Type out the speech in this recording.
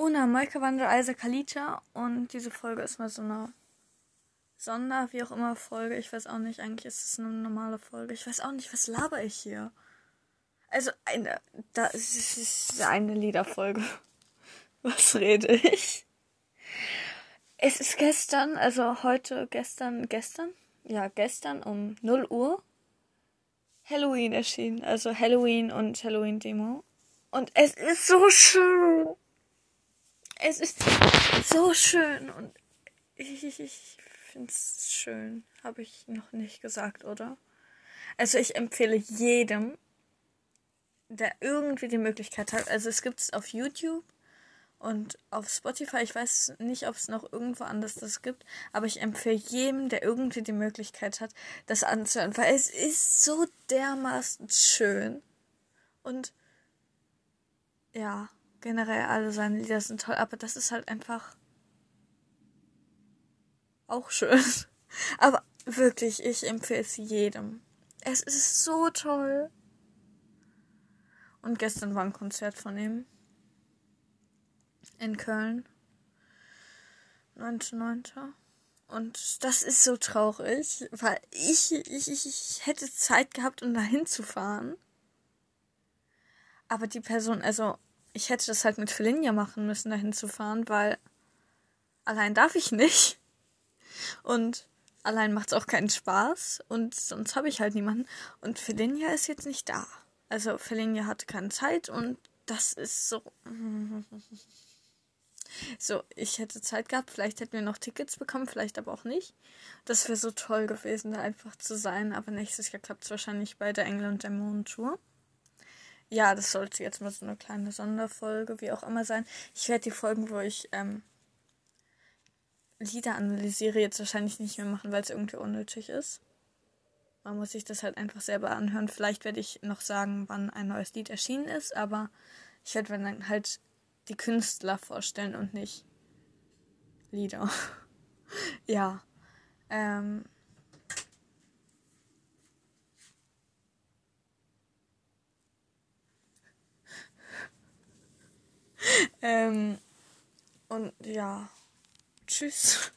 Una Moika Wander Isaac Kalita und diese Folge ist mal so eine Sonder, wie auch immer, Folge. Ich weiß auch nicht, eigentlich ist es eine normale Folge. Ich weiß auch nicht, was laber ich hier? Also eine, da ist eine Liederfolge. Was rede ich? Es ist gestern, also heute, gestern, gestern? Ja, gestern um 0 Uhr Halloween erschienen. Also Halloween und Halloween-Demo. Und es ist so schön. Es ist so schön und ich, ich, ich finde es schön. Habe ich noch nicht gesagt, oder? Also ich empfehle jedem, der irgendwie die Möglichkeit hat. Also es gibt es auf YouTube und auf Spotify. Ich weiß nicht, ob es noch irgendwo anders das gibt, aber ich empfehle jedem, der irgendwie die Möglichkeit hat, das anzuhören, weil es ist so dermaßen schön. Und ja, generell alle seine Lieder sind toll, aber das ist halt einfach auch schön. Aber wirklich, ich empfehle es jedem. Es ist so toll. Und gestern war ein Konzert von ihm. In Köln. 9.9. Und das ist so traurig, weil ich, ich, ich, ich hätte Zeit gehabt, um dahin zu fahren. Aber die Person, also ich hätte das halt mit Felinia machen müssen, dahin zu fahren, weil allein darf ich nicht. Und allein macht es auch keinen Spaß. Und sonst habe ich halt niemanden. Und Felinia ist jetzt nicht da. Also Felinia hatte keine Zeit und das ist so. So, ich hätte Zeit gehabt, vielleicht hätten wir noch Tickets bekommen, vielleicht aber auch nicht. Das wäre so toll gewesen, da einfach zu sein. Aber nächstes Jahr klappt es wahrscheinlich bei der Engel und Dämonen Tour ja, das sollte jetzt mal so eine kleine Sonderfolge, wie auch immer sein. Ich werde die Folgen, wo ich ähm, Lieder analysiere, jetzt wahrscheinlich nicht mehr machen, weil es irgendwie unnötig ist. Man muss sich das halt einfach selber anhören. Vielleicht werde ich noch sagen, wann ein neues Lied erschienen ist, aber ich werde dann halt die Künstler vorstellen und nicht Lieder. ja. Ähm, ähm, und ja, tschüss.